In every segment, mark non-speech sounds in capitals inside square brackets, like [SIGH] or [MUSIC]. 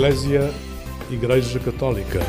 Eclésia Igreja Católica.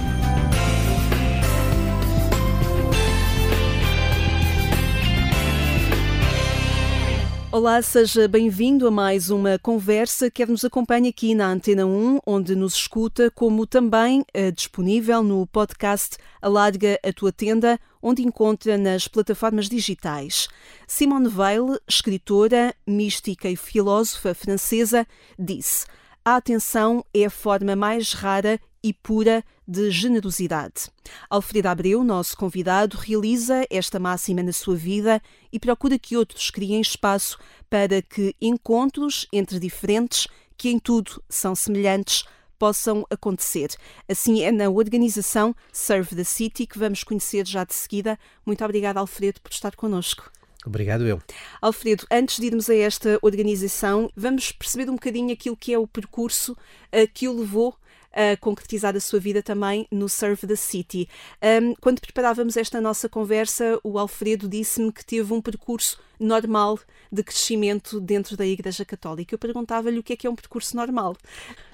Olá, seja bem-vindo a mais uma conversa. Quer nos acompanhe aqui na Antena 1, onde nos escuta, como também é disponível no podcast Alarga a Tua Tenda, onde encontra nas plataformas digitais. Simone Weil, escritora, mística e filósofa francesa, disse: A atenção é a forma mais rara e pura de generosidade. Alfredo Abreu, nosso convidado, realiza esta máxima na sua vida e procura que outros criem espaço para que encontros entre diferentes, que em tudo são semelhantes, possam acontecer. Assim é na organização Serve the City que vamos conhecer já de seguida. Muito obrigada, Alfredo, por estar connosco. Obrigado eu. Alfredo, antes de irmos a esta organização, vamos perceber um bocadinho aquilo que é o percurso uh, que o levou a concretizar a sua vida também no Serve the City. Um, quando preparávamos esta nossa conversa, o Alfredo disse-me que teve um percurso normal de crescimento dentro da Igreja Católica. Eu perguntava-lhe o que é que é um percurso normal.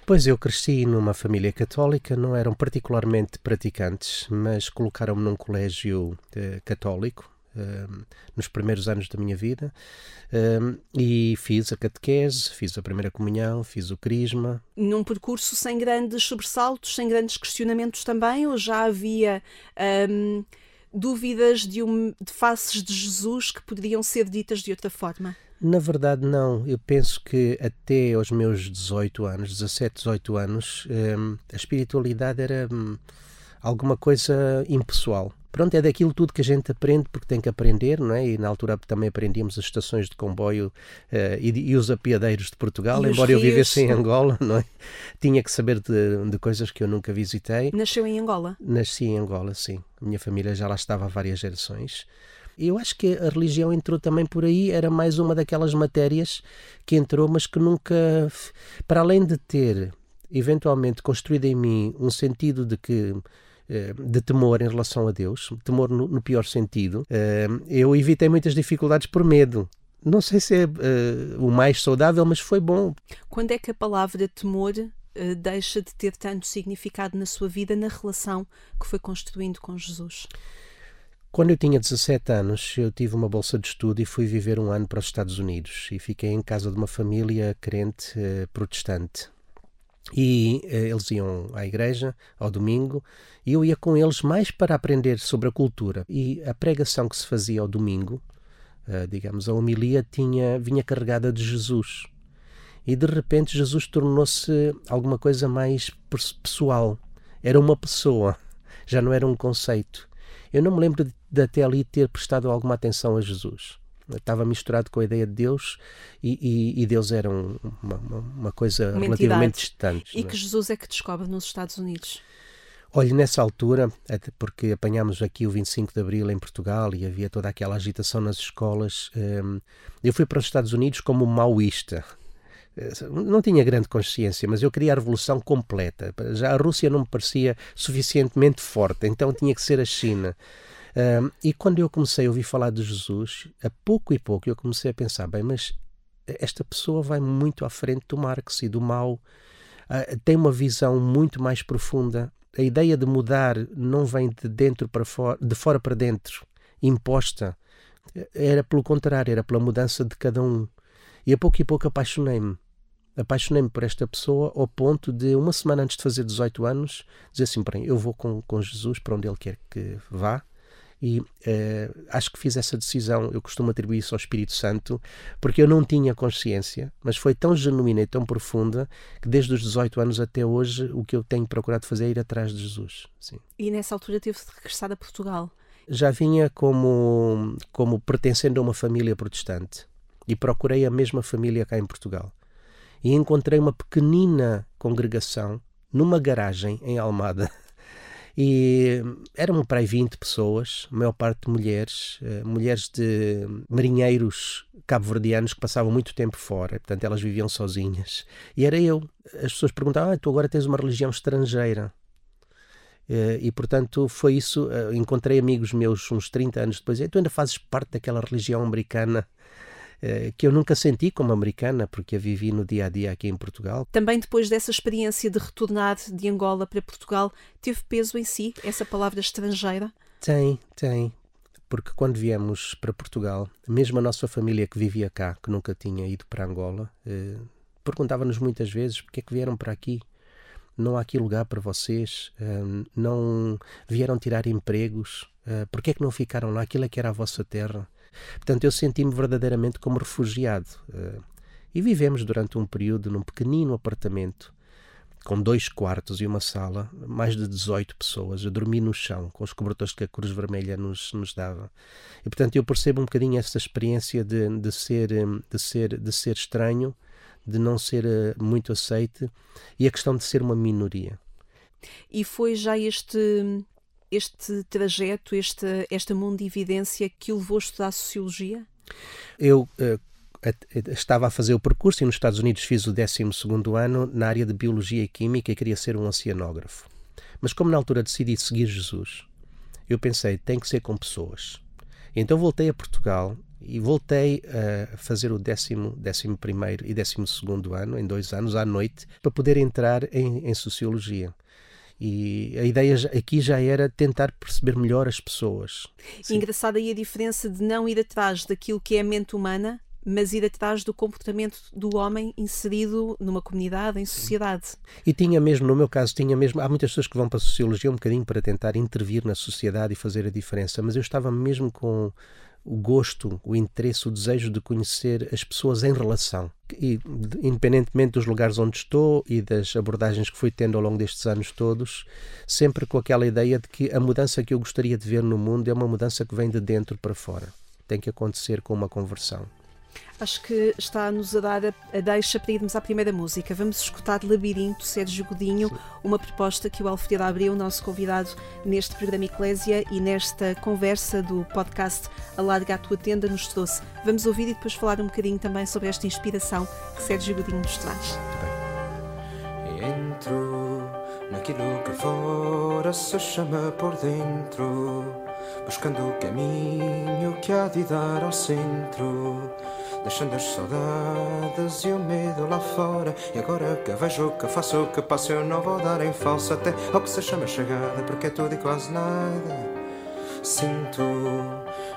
Pois eu cresci numa família católica, não eram particularmente praticantes, mas colocaram-me num colégio eh, católico, nos primeiros anos da minha vida e fiz a catequese, fiz a primeira comunhão, fiz o crisma. Num percurso sem grandes sobressaltos, sem grandes questionamentos também, ou já havia um, dúvidas de, um, de faces de Jesus que poderiam ser ditas de outra forma? Na verdade, não. Eu penso que até aos meus 18 anos, 17, 18 anos, a espiritualidade era hum, alguma coisa impessoal pronto, é daquilo tudo que a gente aprende porque tem que aprender, não é? E na altura também aprendíamos as estações de comboio uh, e, e, os apiadeiros de Portugal, e embora eu vivesse em Angola, [LAUGHS] não é? Tinha que saber de, de, coisas que eu nunca visitei. Nasceu em Angola? Nasci em Angola, sim. A minha família já lá estava há várias gerações. E eu acho que a religião entrou também por aí, era mais uma daquelas matérias que entrou, mas que nunca, para além de ter eventualmente construído em mim um sentido de que de temor em relação a Deus, temor no, no pior sentido, eh, eu evitei muitas dificuldades por medo. Não sei se é uh, o mais saudável, mas foi bom. Quando é que a palavra temor uh, deixa de ter tanto significado na sua vida, na relação que foi construindo com Jesus? Quando eu tinha 17 anos, eu tive uma bolsa de estudo e fui viver um ano para os Estados Unidos e fiquei em casa de uma família crente uh, protestante. E eh, eles iam à igreja ao domingo e eu ia com eles mais para aprender sobre a cultura. E a pregação que se fazia ao domingo, uh, digamos, a homilia, tinha, vinha carregada de Jesus. E de repente Jesus tornou-se alguma coisa mais pessoal. Era uma pessoa, já não era um conceito. Eu não me lembro de, de até ali ter prestado alguma atenção a Jesus estava misturado com a ideia de Deus e, e, e Deus era um, uma, uma, coisa uma relativamente distante. E que Jesus é que descobre nos Estados Unidos? Olhe, nessa altura, porque apanhámos aqui o 25 de Abril em Portugal e havia toda aquela agitação nas escolas, hum, eu fui para os Estados Unidos como maoísta. Não tinha grande consciência, mas eu queria a revolução completa. Já a Rússia não me parecia suficientemente forte, então tinha que ser a China e quando eu comecei a ouvir falar de Jesus, a pouco e pouco eu comecei a pensar: bem, mas esta pessoa vai muito à frente do Marx e do mal, uh, tem uma visão muito mais profunda. A ideia de mudar não vem de dentro para fora, de fora para dentro, imposta. Era pelo contrário, era pela mudança de cada um. E a pouco e pouco apaixonei-me. Apaixonei-me por esta pessoa ao ponto de, uma semana antes de fazer 18 anos, dizer assim: bem, eu vou com, com Jesus para onde ele quer que vá e uh, acho que fiz essa decisão, eu costumo atribuir isso ao Espírito Santo, porque eu não tinha consciência, mas foi tão genuína e tão profunda que desde os 18 anos até hoje o que eu tenho procurado fazer é ir atrás de Jesus. Sim. E nessa altura teve de regressar a Portugal? Já vinha como, como pertencendo a uma família protestante e procurei a mesma família cá em Portugal. E encontrei uma pequenina congregação numa garagem em Almada [LAUGHS] E eram para aí 20 pessoas, a maior parte mulheres, eh, mulheres de marinheiros cabo-verdianos que passavam muito tempo fora, portanto elas viviam sozinhas. E era eu. As pessoas perguntavam: ah, tu agora tens uma religião estrangeira. Eh, e portanto foi isso. Eh, encontrei amigos meus uns 30 anos depois. E tu ainda fazes parte daquela religião americana que eu nunca senti como americana, porque a vivi no dia a dia aqui em Portugal. Também depois dessa experiência de retornar de Angola para Portugal, teve peso em si essa palavra estrangeira? Tem, tem. Porque quando viemos para Portugal, mesmo a nossa família que vivia cá, que nunca tinha ido para Angola, eh, perguntava-nos muitas vezes porque é que vieram para aqui não há aqui lugar para vocês, uh, não vieram tirar empregos, uh, porque é que não ficaram lá? Aquilo é que era a vossa terra. Portanto, eu senti-me verdadeiramente como refugiado. Uh, e vivemos durante um período num pequenino apartamento, com dois quartos e uma sala, mais de 18 pessoas, a dormir no chão, com os cobertores que a Cruz Vermelha nos, nos dava. E, portanto, eu percebo um bocadinho essa experiência de, de, ser, de, ser, de ser estranho, de não ser eh, muito aceite e a questão de ser uma minoria. E foi já este este trajeto, esta, esta mundividência que o levou a estudar Sociologia? Eu uh, estava a fazer o percurso e nos Estados Unidos fiz o 12 ano na área de Biologia e Química e queria ser um oceanógrafo. Mas como na altura decidi seguir Jesus, eu pensei, tem que ser com pessoas. Então voltei a Portugal e voltei a fazer o décimo, décimo primeiro e décimo segundo ano, em dois anos, à noite, para poder entrar em, em Sociologia. E a ideia aqui já era tentar perceber melhor as pessoas. Engraçada aí a diferença de não ir atrás daquilo que é a mente humana, mas ir atrás do comportamento do homem inserido numa comunidade, em sociedade. E tinha mesmo, no meu caso, tinha mesmo. Há muitas pessoas que vão para a sociologia um bocadinho para tentar intervir na sociedade e fazer a diferença, mas eu estava mesmo com o gosto, o interesse, o desejo de conhecer as pessoas em relação. E, independentemente dos lugares onde estou e das abordagens que fui tendo ao longo destes anos todos, sempre com aquela ideia de que a mudança que eu gostaria de ver no mundo é uma mudança que vem de dentro para fora. Tem que acontecer com uma conversão. Acho que está-nos a dar a, a, deixa para irmos à primeira música. Vamos escutar Labirinto, Sérgio Godinho, Sim. uma proposta que o Alfredo Abreu, nosso convidado neste programa Eclésia e nesta conversa do podcast Alarga a Tua Tenda, nos trouxe. Vamos ouvir e depois falar um bocadinho também sobre esta inspiração que Sérgio Godinho nos traz. Entro naquilo que fora se chama por dentro, buscando o caminho que há de dar ao centro deixando as saudades e o medo lá fora. E agora que vejo que faço que passo, eu não vou dar em falso até ao que se chama chegada, porque é tudo e quase nada. Sinto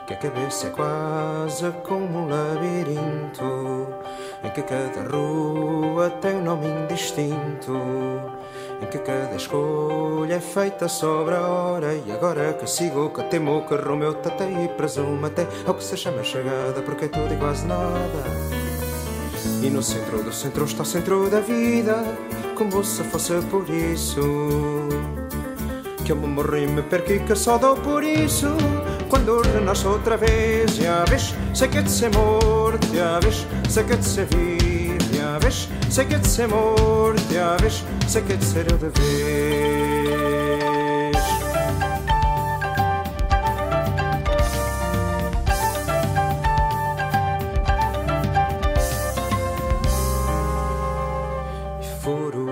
que a cabeça é quase como um labirinto, em que cada rua tem um nome indistinto em que cada escolha é feita sobre a hora. E agora que sigo, que temo, que rumo eu tatei e presumo até ao que se chama chegada, porque é tudo e quase nada. E no centro do centro está o centro da vida, como se fosse por isso. Que eu me morri, me perco e que só dou por isso. Quando renasço outra vez, já vês, sei que é de ser morto, já vês, sei que é de ser vivo, já vês sei que é de ser eu de vez. E furo,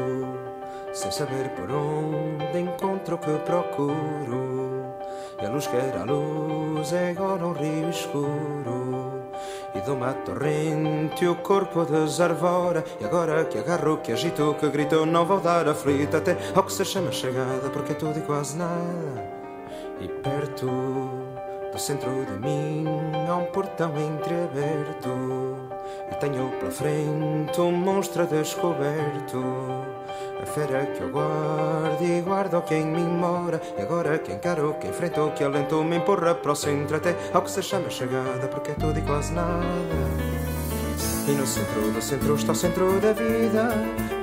sem saber por onde encontro o que procuro. E a luz que era luz é agora um rio escuro de uma torrente o corpo desarvora. E agora que agarro, que agito, que grito, não vou dar aflito até ao que se chama chegada, porque é tudo e quase nada. E perto do centro de mim há um portão entreaberto. E tenho pela frente um monstro descoberto. A fera que eu guardo e guardo quem me mora E agora que encaro, que enfrento, que alento Me empurra para o centro até ao que se chama chegada Porque é tudo e quase nada E no centro do centro está o centro da vida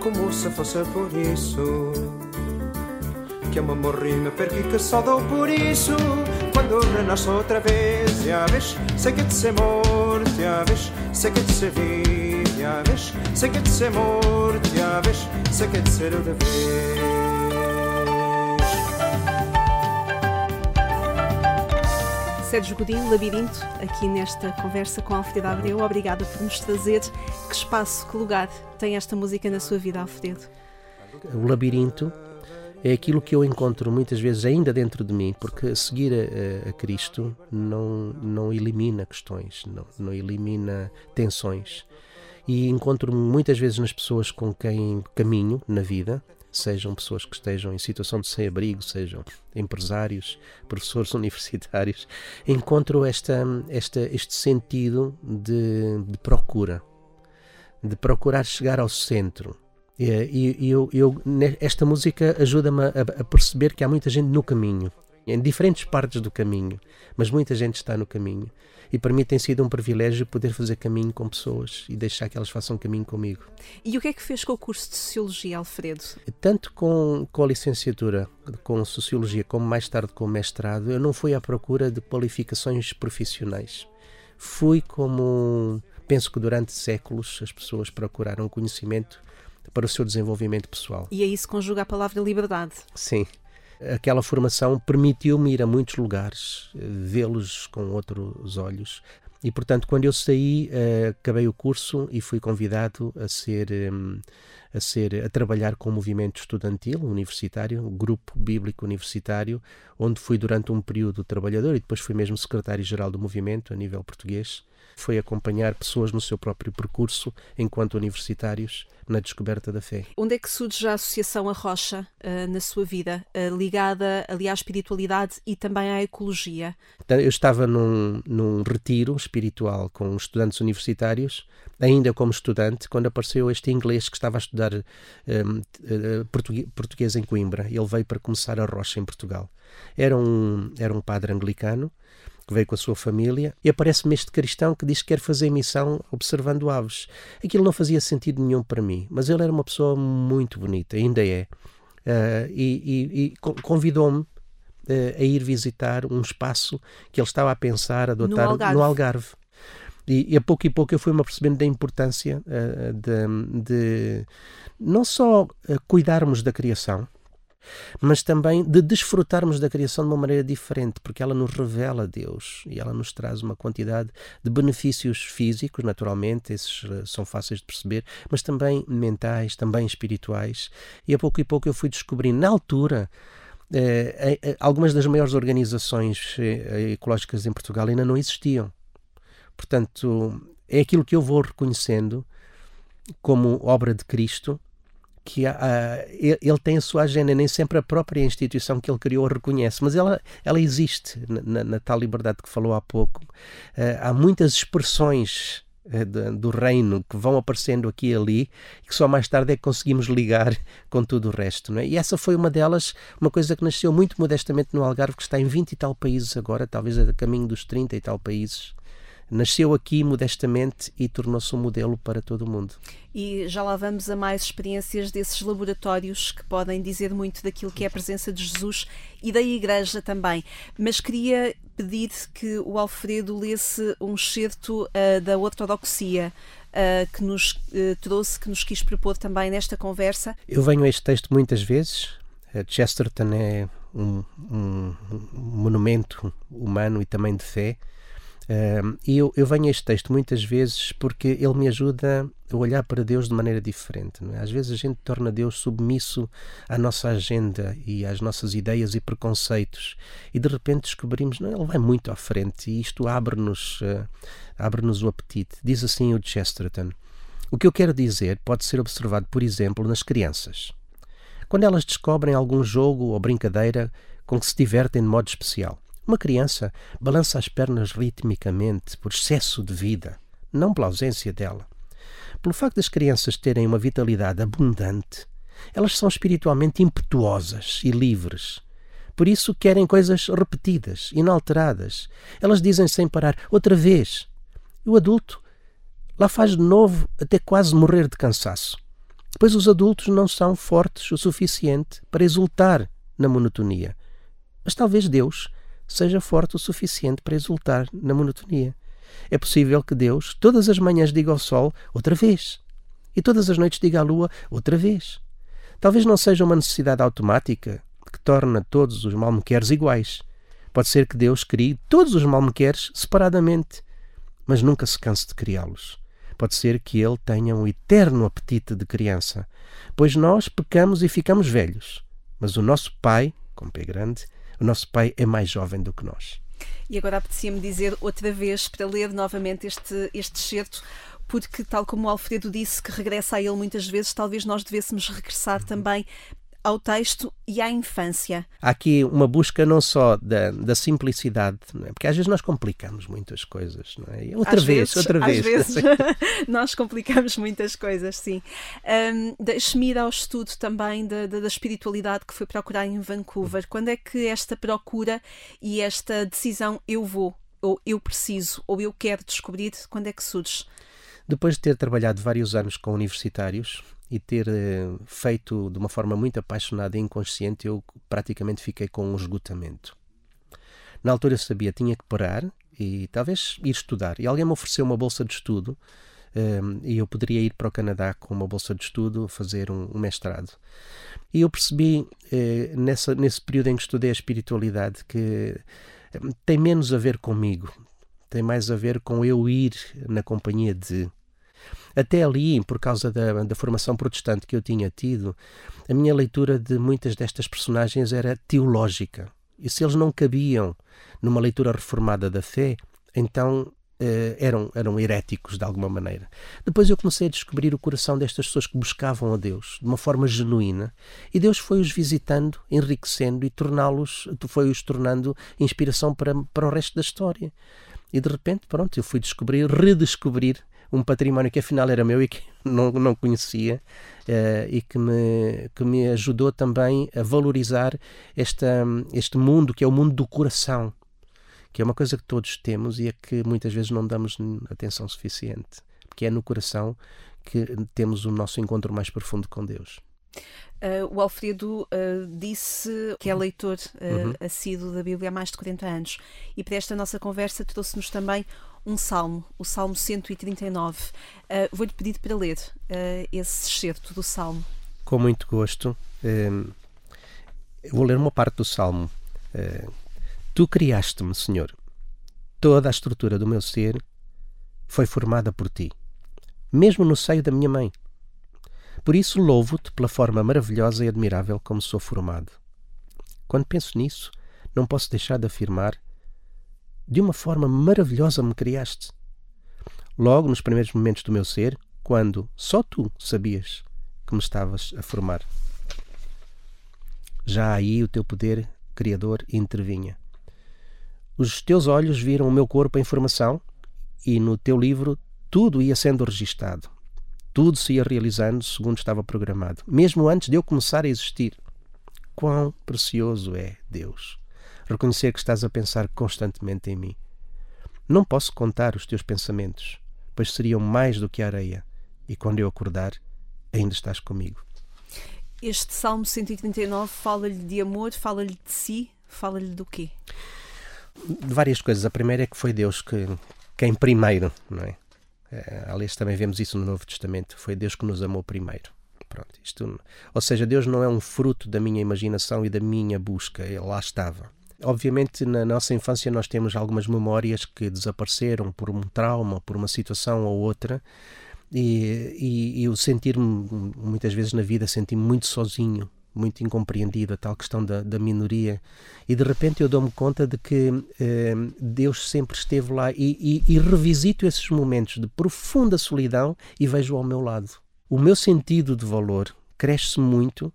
Como se fosse por isso Que eu me morri, me perdi, que só dou por isso Quando renasço outra vez, já vês Sei que de ser morto, já vês Sei que é de ser vivo, já vês Sei que de ser morto, já vês Sei que de ser outra vez Sérgio Godinho, Labirinto, aqui nesta conversa com Alfredo Abreu. Obrigada por nos trazer. Que espaço, que lugar tem esta música na sua vida, Alfredo? O Labirinto é aquilo que eu encontro muitas vezes ainda dentro de mim, porque seguir a, a Cristo não, não elimina questões, não, não elimina tensões. E encontro-me muitas vezes nas pessoas com quem caminho na vida, sejam pessoas que estejam em situação de sem-abrigo, sejam empresários, [LAUGHS] professores universitários, encontro esta, esta, este sentido de, de procura, de procurar chegar ao centro e, e eu, eu, esta música ajuda-me a, a, perceber que há muita gente no caminho, em diferentes partes do caminho, mas muita gente está no caminho. E para mim tem sido um privilégio poder fazer caminho com pessoas e deixar que elas façam caminho comigo. E o que é que fez com o curso de Sociologia, Alfredo? Tanto com, com a licenciatura, com Sociologia, como mais tarde com o mestrado, eu não fui à procura de qualificações profissionais. Fui como. Penso que durante séculos as pessoas procuraram conhecimento para o seu desenvolvimento pessoal. E aí se conjuga a palavra liberdade. Sim. Aquela formação permitiu-me ir a muitos lugares, eh, vê-los com outros olhos. E, portanto, quando eu saí, uh, acabei o curso e fui convidado a ser, a ser a trabalhar com o movimento estudantil universitário, o grupo bíblico universitário, onde fui durante um período trabalhador e depois fui mesmo secretário-geral do movimento a nível português. Foi acompanhar pessoas no seu próprio percurso enquanto universitários na descoberta da fé. Onde é que surge a Associação A Rocha uh, na sua vida, uh, ligada ali à espiritualidade e também à ecologia? Então, eu estava num, num retiro espiritual com estudantes universitários, ainda como estudante, quando apareceu este inglês que estava a estudar uh, eh, português, português em Coimbra. Ele veio para começar a Rocha em Portugal. Era um, era um padre anglicano que veio com a sua família, e aparece-me este cristão que diz que quer fazer missão observando aves. Aquilo não fazia sentido nenhum para mim, mas ele era uma pessoa muito bonita, ainda é, uh, e, e, e convidou-me uh, a ir visitar um espaço que ele estava a pensar adotar no Algarve. No Algarve. E, e, a pouco e pouco eu fui-me apercebendo da importância uh, de, de, não só cuidarmos da criação, mas também de desfrutarmos da criação de uma maneira diferente, porque ela nos revela Deus e ela nos traz uma quantidade de benefícios físicos, naturalmente, esses eh, são fáceis de perceber, mas também mentais, também espirituais. E a pouco e pouco eu fui descobrindo, na altura, eh, eh, algumas das maiores organizações ecológicas em Portugal ainda não existiam. Portanto, é aquilo que eu vou reconhecendo como obra de Cristo que há, ele tem a sua agenda, nem sempre a própria instituição que ele criou a reconhece, mas ela, ela existe na, na tal liberdade que falou há pouco. Uh, há muitas expressões uh, de, do reino que vão aparecendo aqui e ali que só mais tarde é que conseguimos ligar [LAUGHS] com tudo o resto. Não é? E essa foi uma delas, uma coisa que nasceu muito modestamente no Algarve, que está em 20 e tal países agora, talvez a caminho dos 30 e tal países nasceu aqui modestamente e tornou-se um modelo para todo o mundo. E já lá vamos a mais experiências desses laboratórios que podem dizer muito daquilo que é a presença de Jesus e da Igreja também. Mas queria pedir que o Alfredo lesse um excerto uh, da ortodoxia. Uh, que nos uh, trouxe, que nos quis propor também nesta conversa. Eu venho a este texto muitas vezes. Chesterton é um, um, um monumento humano e também de fé e eu, eu venho a este texto muitas vezes porque ele me ajuda a olhar para Deus de maneira diferente. É? Às vezes a gente torna Deus submisso à nossa agenda e às nossas ideias e preconceitos e de repente descobrimos não, ele vai muito à frente e isto abre-nos uh, abre-nos o apetite. Diz assim o Chesterton. O que eu quero dizer pode ser observado, por exemplo, nas crianças. Quando elas descobrem algum jogo ou brincadeira com que se divertem de modo especial. Uma criança balança as pernas ritmicamente por excesso de vida, não pela ausência dela. Pelo facto das crianças terem uma vitalidade abundante, elas são espiritualmente impetuosas e livres. Por isso querem coisas repetidas, inalteradas. Elas dizem sem parar, outra vez. E o adulto lá faz de novo até quase morrer de cansaço. Pois os adultos não são fortes o suficiente para exultar na monotonia. Mas talvez Deus seja forte o suficiente para exultar na monotonia. É possível que Deus todas as manhãs diga ao sol outra vez e todas as noites diga à lua outra vez. Talvez não seja uma necessidade automática que torna todos os malmequeres iguais. Pode ser que Deus crie todos os malmequeres separadamente, mas nunca se canse de criá-los. Pode ser que ele tenha um eterno apetite de criança, pois nós pecamos e ficamos velhos, Mas o nosso pai, com P grande, o nosso pai é mais jovem do que nós. E agora apetecia-me dizer outra vez, para ler novamente este, este excerto, porque, tal como o Alfredo disse, que regressa a ele muitas vezes, talvez nós devêssemos regressar uhum. também ao texto e à infância. Há aqui uma busca não só da, da simplicidade, é? porque às vezes nós complicamos muitas coisas, não é? Outra às vez, vezes, outra vez. Às vezes nós complicamos muitas coisas, sim. Um, Deixe-me ir ao estudo também da, da, da, espiritualidade que foi procurar em Vancouver. Quando é que esta procura e esta decisão eu vou, ou eu preciso, ou eu quero descobrir, quando é que surge? Depois de ter trabalhado vários anos com universitários, e ter uh, feito de uma forma muito apaixonada e inconsciente, eu praticamente fiquei com um esgotamento. Na altura eu sabia tinha que parar e talvez ir estudar. E alguém me ofereceu uma bolsa de estudo um, ehm, e eu poderia ir para o Canadá com uma bolsa de estudo fazer um, um mestrado. E eu percebi eh, nessa, nesse período em que estudei a espiritualidade que eh, tem menos a ver comigo, tem mais a ver com eu ir na companhia de. Até ali, por causa da, da formação protestante que eu tinha tido, a minha leitura de muitas destas personagens era teológica. E se eles não cabiam numa leitura reformada da fé, então eh, eram, eram heréticos de alguma maneira. Depois eu comecei a descobrir o coração destas pessoas que buscavam a Deus de uma forma genuína e Deus foi-os visitando, enriquecendo e torná-los, foi-os tornando inspiração para, para o resto da história. E de repente, pronto, eu fui descobrir, redescobrir um património que afinal era meu e que [LAUGHS] não, não conhecia uh, e que me, que me ajudou também a valorizar esta, este mundo que é o mundo do coração, que é uma coisa que todos temos e a que muitas vezes não damos atenção suficiente, porque é no coração que temos o nosso encontro mais profundo com Deus. Uh, o Alfredo uh, disse que é leitor uh, uhum. assíduo da Bíblia há mais de 40 anos e para esta nossa conversa trouxe-nos também um salmo, o Salmo 139. Vou-lhe pedir para ler esse excerto do salmo. Com muito gosto. vou ler uma parte do salmo. tu criaste-me, Senhor. Toda a estrutura do meu ser foi formada por ti, mesmo no seio da minha mãe. Por isso louvo-te pela forma maravilhosa e admirável como sou formado. Quando penso nisso, não posso deixar de afirmar: de uma forma maravilhosa me criaste. Logo nos primeiros momentos do meu ser, quando só tu sabias que me estavas a formar. Já aí o teu poder criador intervinha. Os teus olhos viram o meu corpo em formação e no teu livro tudo ia sendo registado. Tudo se ia realizando segundo estava programado, mesmo antes de eu começar a existir. Quão precioso é Deus! Reconhecer que estás a pensar constantemente em mim. Não posso contar os teus pensamentos, pois seriam mais do que a areia, e quando eu acordar, ainda estás comigo. Este Salmo 139 fala-lhe de amor, fala-lhe de si, fala-lhe do quê? De várias coisas. A primeira é que foi Deus que, quem primeiro, não é? Uh, aliás, também vemos isso no Novo Testamento. Foi Deus que nos amou primeiro. Pronto, isto, ou seja, Deus não é um fruto da minha imaginação e da minha busca. Ele lá estava. Obviamente, na nossa infância, nós temos algumas memórias que desapareceram por um trauma, por uma situação ou outra. E, e, e o sentir-me, muitas vezes na vida, sentir-me muito sozinho, muito incompreendido, a tal questão da, da minoria. E de repente eu dou-me conta de que eh, Deus sempre esteve lá e, e, e, revisito esses momentos de profunda solidão e vejo ao meu lado. O meu sentido de valor cresce muito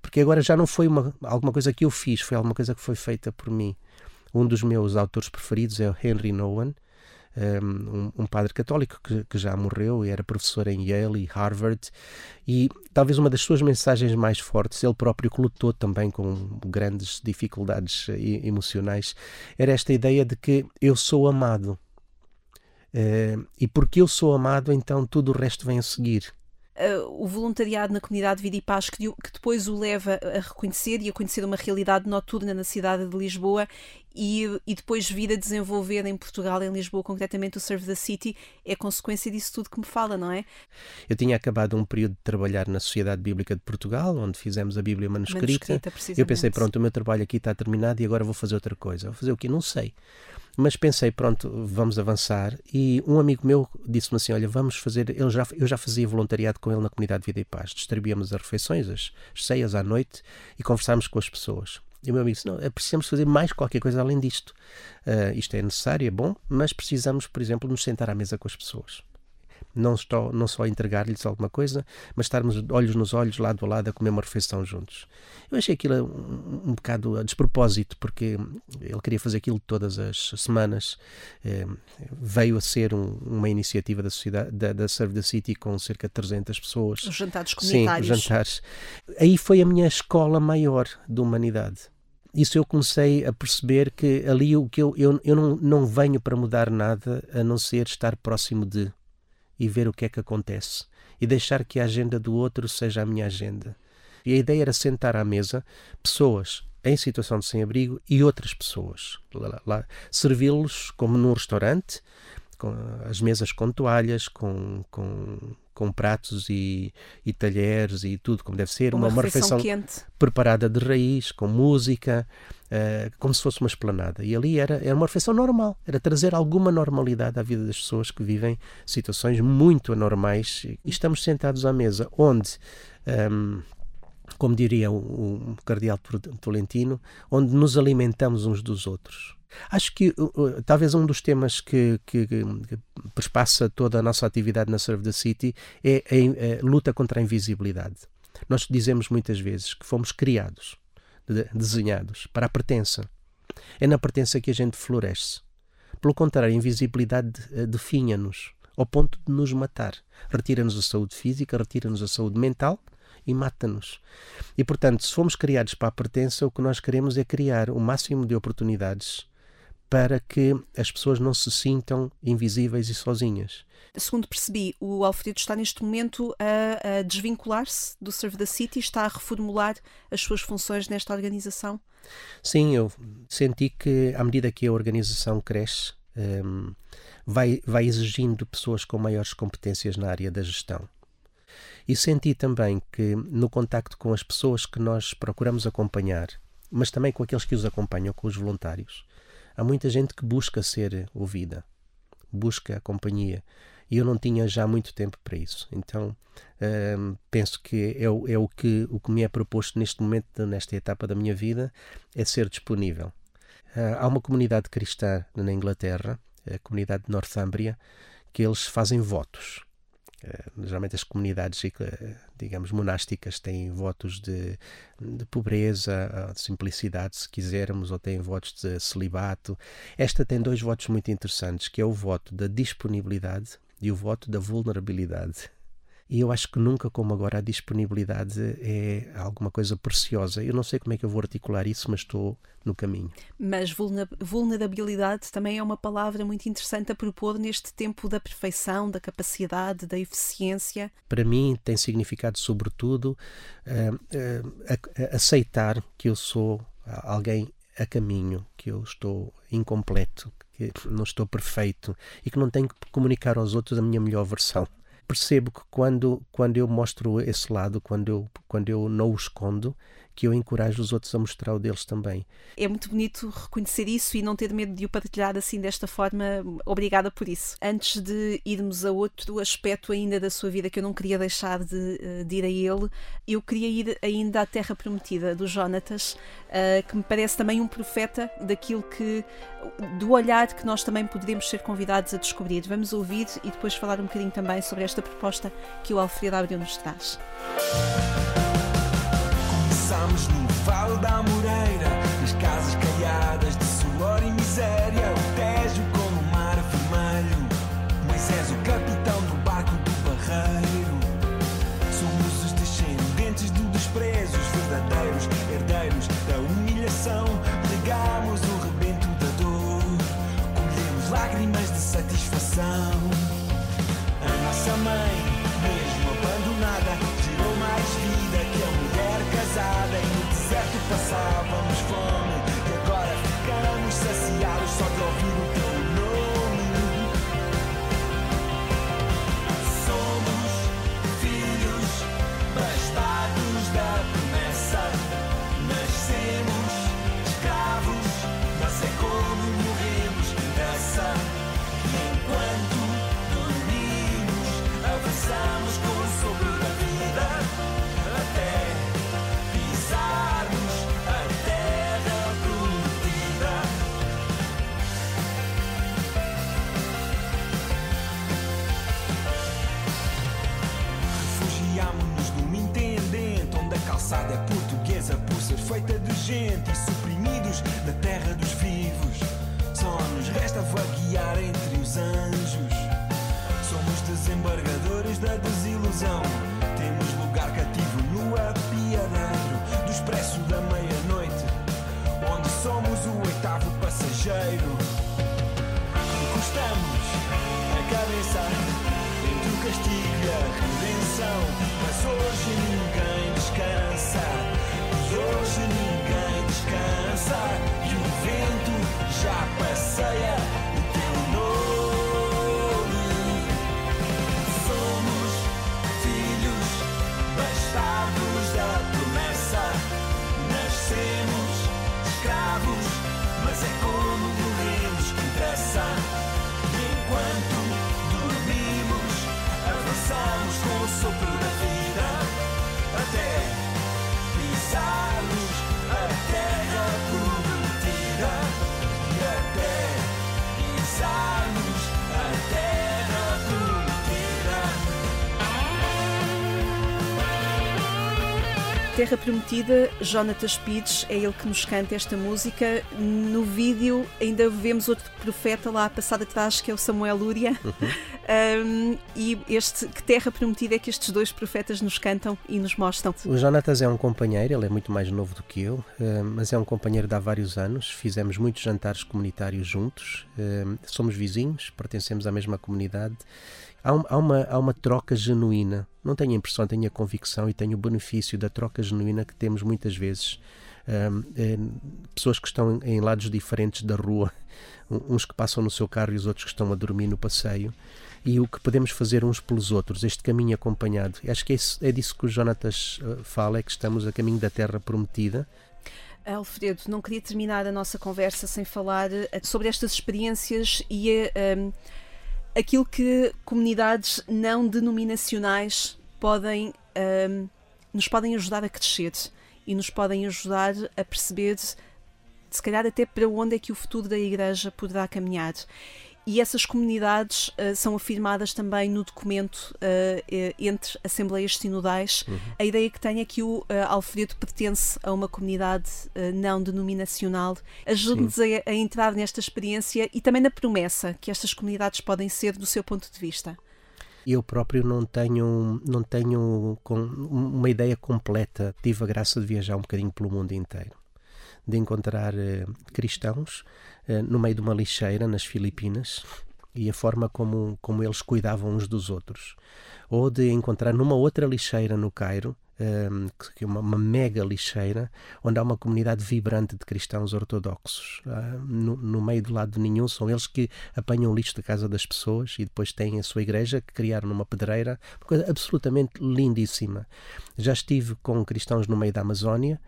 porque agora já não foi uma, alguma coisa que eu fiz, foi alguma coisa que foi feita por mim. Um dos meus autores preferidos é o Henry Nowen, um, um, padre católico que, que, já morreu e era professor em Yale e Harvard e talvez uma das suas mensagens mais fortes, ele próprio que lutou também com grandes dificuldades emocionais, era esta ideia de que eu sou amado. Uh, e porque eu sou amado, então tudo o resto vem a seguir o voluntariado na comunidade Vida e Paz que, que, depois o leva a reconhecer e a conhecer uma realidade noturna na cidade de Lisboa e, e depois vir a desenvolver em Portugal, em Lisboa, concretamente o Serve the City, é consequência disso tudo que me fala, não é? Eu tinha acabado um período de trabalhar na Sociedade Bíblica de Portugal, onde fizemos a Bíblia manuscrita. manuscrita eu pensei, pronto, o meu trabalho aqui está terminado e agora vou fazer outra coisa. Vou fazer o quê? Não sei. Mas pensei, pronto, vamos avançar. E um amigo meu disse-me assim: Olha, vamos fazer. Ele já, eu já fazia voluntariado com ele na comunidade Vida e Paz. Distribuíamos as refeições, as, as ceias à noite e conversámos com as pessoas. E o meu amigo disse: Não, precisamos fazer mais qualquer coisa além disto. Uh, isto é necessário, é bom, mas precisamos, por exemplo, nos sentar à mesa com as pessoas não, estou, não só entregar-lhes alguma coisa, mas estarmos olhos nos olhos, lado a lado, a comer uma refeição juntos. Eu achei aquilo um, um bocado a despropósito, porque ele queria fazer aquilo todas as semanas. Eh, veio a ser um, uma iniciativa da, sociedade, da, da Serve the City com cerca de 300 pessoas. Os jantares comunitários. Sim, os jantares. Aí foi a minha escola maior de humanidade isso eu comecei a perceber que ali o que eu, eu, eu não, não venho para mudar nada a não ser estar próximo de e ver o que é que acontece e deixar que a agenda do outro seja a minha agenda. E a ideia era sentar à mesa pessoas em situação de sem-abrigo e outras pessoas. Servi-los como num restaurante, com as mesas com toalhas, com, com, com pratos e, e talheres e tudo como deve ser. Uma, uma refeição, refeição preparada de raiz, com música, uh, como se fosse uma esplanada. E ali era, era uma refeição normal, era trazer alguma normalidade à vida das pessoas que vivem situações muito anormais. E estamos sentados à mesa, onde. Um, ehm, como diria o, cardeal Tolentino, onde nos alimentamos uns dos outros. Acho que uh, talvez um dos temas que, que, que, perspassa toda a nossa atividade na Serve the City é a, a, luta contra a invisibilidade. Nós dizemos muitas vezes que fomos criados, de, desenhados para a pertença. É na pertença que a gente floresce. Pelo contrário, a invisibilidade uh, definha-nos ao ponto de nos matar. Retira-nos a saúde física, retira-nos a saúde mental e mata-nos. E portanto, se fomos criados para a pertença, o que nós queremos é criar o máximo de oportunidades para que as pessoas não se sintam invisíveis e sozinhas. Segundo percebi, o Alfredo está neste momento a, a desvincular-se do Serve the City, está a reformular as suas funções nesta organização? Sim, eu senti que à medida que a organização cresce, um, vai, vai exigindo pessoas com maiores competências na área da gestão. E senti também que no contacto com as pessoas que nós procuramos acompanhar, mas também com aqueles que os acompanham, com os voluntários, há muita gente que busca ser ouvida, busca a companhia. E eu não tinha já muito tempo para isso. Então hum, penso que é, o, é o, que, o que me é proposto neste momento, nesta etapa da minha vida, é ser disponível. Há uma comunidade cristã na Inglaterra, a comunidade de Northumbria, que eles fazem votos. Eh, geralmente as comunidades, eh, digamos, monásticas têm votos de, de pobreza, de simplicidade, se quisermos, ou têm votos de celibato. Esta tem dois votos muito interessantes, que é o voto da disponibilidade e o voto da vulnerabilidade. E eu acho que nunca como agora a disponibilidade é alguma coisa preciosa. Eu não sei como é que eu vou articular isso, mas estou no caminho. Mas vulnerabilidade também é uma palavra muito interessante a propor neste tempo da perfeição, da capacidade, da eficiência. Para mim tem significado, sobretudo, uh, uh, aceitar que eu sou alguém a caminho, que eu estou incompleto, que não estou perfeito e que não tenho que comunicar aos outros a minha melhor versão percebo que quando, quando eu mostro esse lado, quando eu, quando eu não o escondo, que eu encorajo os outros a mostrar o deles também. É muito bonito reconhecer isso e não ter medo de o partilhar assim desta forma. Obrigada por isso. Antes de irmos a outro aspecto ainda da sua vida que eu não queria deixar de, eh, de ir a ele, eu queria ir ainda à Terra Prometida do Jonatas, uh, que me parece também um profeta daquilo que do olhar que nós também poderíamos ser convidados a descobrir. Vamos ouvir e depois falar um bocadinho também sobre esta proposta que o Alfredo Abreu nos traz. Passámos no Vale da Moreira, nas casas caiadas de suor e miséria, o Tejo com o mar vermelho. Moisés, o capitão do barco do barreiro. Somos os descendentes do desprezo, os verdadeiros herdeiros da humilhação. Legamos o rebento da dor, colhemos lágrimas de satisfação. Cidade é portuguesa por ser feita de gente e suprimidos da terra dos vivos. Só nos resta vaguear entre os anjos. Somos desembargadores da desilusão. Temos lugar cativo no apiadeiro do expresso da meia-noite, onde somos o oitavo passageiro. Encostamos a cabeça entre o castigo e a redenção, mas hoje E o vento já passeia o teu nome. Somos filhos bastardos da promessa. Nascemos escravos, mas é como morremos que interessa. E enquanto dormimos, avançamos com o sopro da vida até pisarmos Terra Prometida, Jonatas Pires, é ele que nos canta esta música. No vídeo ainda vemos outro profeta lá a passar atrás, que é o Samuel Lúria. Um, e este, que Terra Prometida é que estes dois profetas nos cantam e nos mostram. O Jonatas é um companheiro, ele é muito mais novo do que eu, eh, mas é um companheiro de há vários anos. Fizemos muitos jantares comunitários juntos, eh, somos vizinhos, pertencemos à mesma comunidade. Há, um- há uma, há uma troca genuína. Não tenho a impressão, tenho a convicção e tenho o benefício da troca genuína que temos muitas vezes. Um, eh, pessoas que estão em, em lados diferentes da rua, [LAUGHS] uns que passam no seu carro e os outros que estão a dormir no passeio, e o que podemos fazer uns pelos outros, este caminho acompanhado. Acho que é, isso- é disso que o Jonatas eh, fala, é que estamos a caminho da terra prometida. Alfredo, não queria terminar a nossa conversa sem falar eh, sobre estas experiências e um, aquilo que comunidades não denominacionais podem um, nos podem ajudar a crescer e nos podem ajudar a perceber se calhar até para onde é que o futuro da Igreja poderá caminhar. E essas comunidades eh, são afirmadas também no documento eh, entre Assembleias Sinodais. A ideia que tenho é que o eh, Alfredo pertence a uma comunidade não denominacional. Ajude-nos a, a entrar nesta experiência e também na promessa que estas comunidades podem ser do seu ponto de vista. Eu próprio não tenho, não tenho uma ideia completa. Tive a graça de viajar um bocadinho pelo mundo inteiro, de encontrar cristãos no meio de uma lixeira nas Filipinas e a forma como, como eles cuidavam uns dos outros, ou de encontrar numa outra lixeira no Cairo. eh, que é uma, uma mega lixeira onde há uma comunidade vibrante de cristãos ortodoxos. Ah, no, no meio do lado nenhum são eles que apanham o lixo da casa das pessoas e depois têm a sua igreja que criaram numa pedreira. Uma coisa absolutamente lindíssima. Já estive com cristãos no meio da Amazónia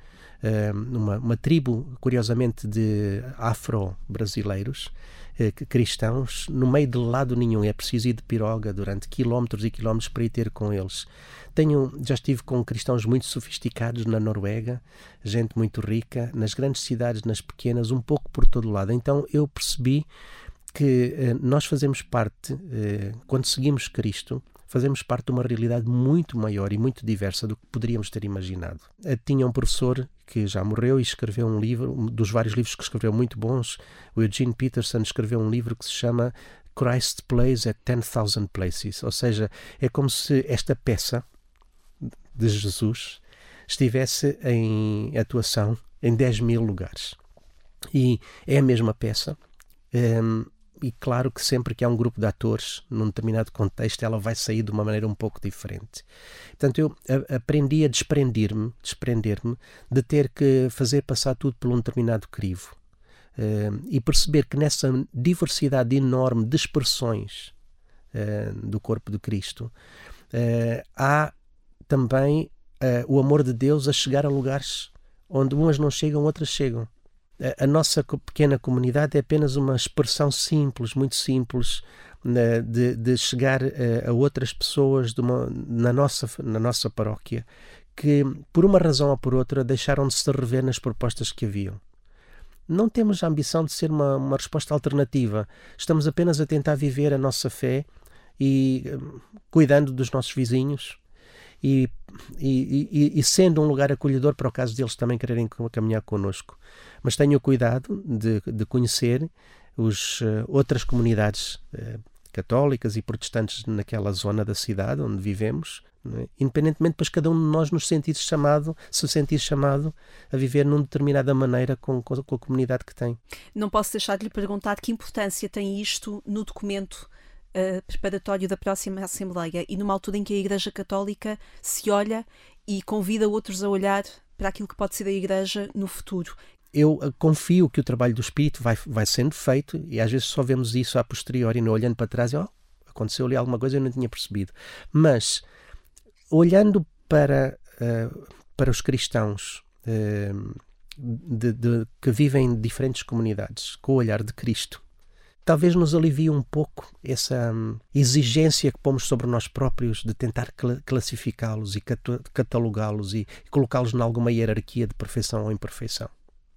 eh, numa uma tribo curiosamente de afro-brasileiros eh, cristãos no meio de lado nenhum é preciso ir de piroga durante quilómetros e quilómetros para ir ter com eles tenho, já estive com cristãos muito sofisticados na Noruega, gente muito rica, nas grandes cidades, nas pequenas, um pouco por todo lado. Então eu percebi que eh, nós fazemos parte, eh, quando seguimos Cristo, fazemos parte de uma realidade muito maior e muito diversa do que poderíamos ter imaginado. Eh, tinha um professor que já morreu e escreveu um livro, um dos vários livros que escreveu muito bons, o Eugene Peterson escreveu um livro que se chama Christ Plays at 10,000 Places, ou seja, é como se esta peça de Jesus estivesse em atuação em 10 mil lugares. E é a mesma peça. E claro que sempre que há um grupo de atores num determinado contexto, ela vai sair de uma maneira um pouco diferente. Portanto, eu a- aprendi a desprender-me, desprender-me de ter que fazer passar tudo por um determinado crivo. Hum, e perceber que nessa diversidade enorme de expressões hum, do corpo de Cristo, eh, há também o amor de Deus a chegar a lugares onde umas não chegam, outras chegam. A, nossa pequena comunidade é apenas uma expressão simples, muito simples, né, de, de chegar eh, a outras pessoas uma- na, nossa, na nossa paróquia que, por uma razão ou por outra, deixaram de se rever nas propostas que haviam. Não temos a ambição de ser uma, uma resposta alternativa. Estamos apenas a tentar viver a nossa fé e cuidando dos nossos vizinhos, e, e, e, e, sendo um lugar acolhedor para o caso deles também quererem caminhar connosco. Mas tenho cuidado de, de conhecer os, uh, outras comunidades uh, católicas e protestantes naquela zona da cidade onde vivemos, é? independentemente depois cada um de nós nos sentir chamado, se sentir chamado a viver numa determinada maneira com, com, com a comunidade que tem. Não posso deixar de lhe perguntar que importância tem isto no documento uh, preparatório da próxima Assembleia e numa altura em que a Igreja Católica se olha e convida outros a olhar para aquilo que pode ser a Igreja no futuro eu eh, confio que o trabalho do Espírito vai, vai sendo feito e às vezes só vemos isso a posteriori, não olhando para trás oh, aconteceu ali alguma coisa eu não tinha percebido. Mas olhando para, uh, para os cristãos uh, de, de, que vivem em diferentes comunidades, com o olhar de Cristo, talvez nos alivie um pouco essa um, exigência que pomos sobre nós próprios de tentar cl classificá-los e catalogá-los e colocá-los em alguma hierarquia de perfeição ou imperfeição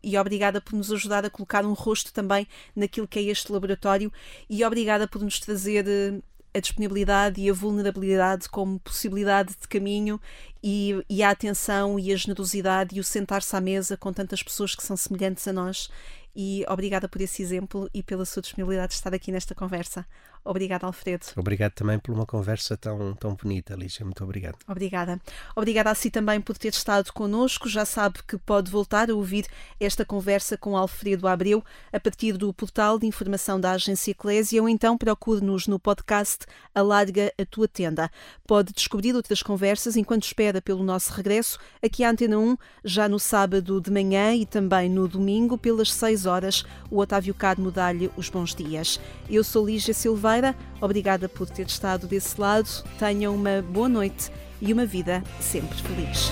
e obrigada por nos ajudar a colocar um rosto também naquilo que é este laboratório e obrigada por nos trazer eh, a disponibilidade e a vulnerabilidade como possibilidade de caminho e, e, a atenção e a generosidade e o sentar-se à mesa com tantas pessoas que são semelhantes a nós. E obrigada por esse exemplo e pela sua disponibilidade de estar aqui nesta conversa. Obrigada, Alfredo. Obrigado também por uma conversa tão, tão bonita, Lígia. Muito obrigado. Obrigada. Obrigada a si também por ter estado connosco. Já sabe que pode voltar a ouvir esta conversa com Alfredo Abreu a partir do portal de informação da Agência Eclésia ou então procure-nos no podcast Alarga a Tua Tenda. Pode descobrir outras conversas enquanto espera pelo nosso regresso aqui à Antena 1, já no sábado de manhã e também no domingo, pelas 6 horas. O Otávio Carmo dá-lhe os bons dias. Eu sou Lígia Silveira Obrigada por ter estado desse lado. Tenham uma boa noite e uma vida sempre feliz.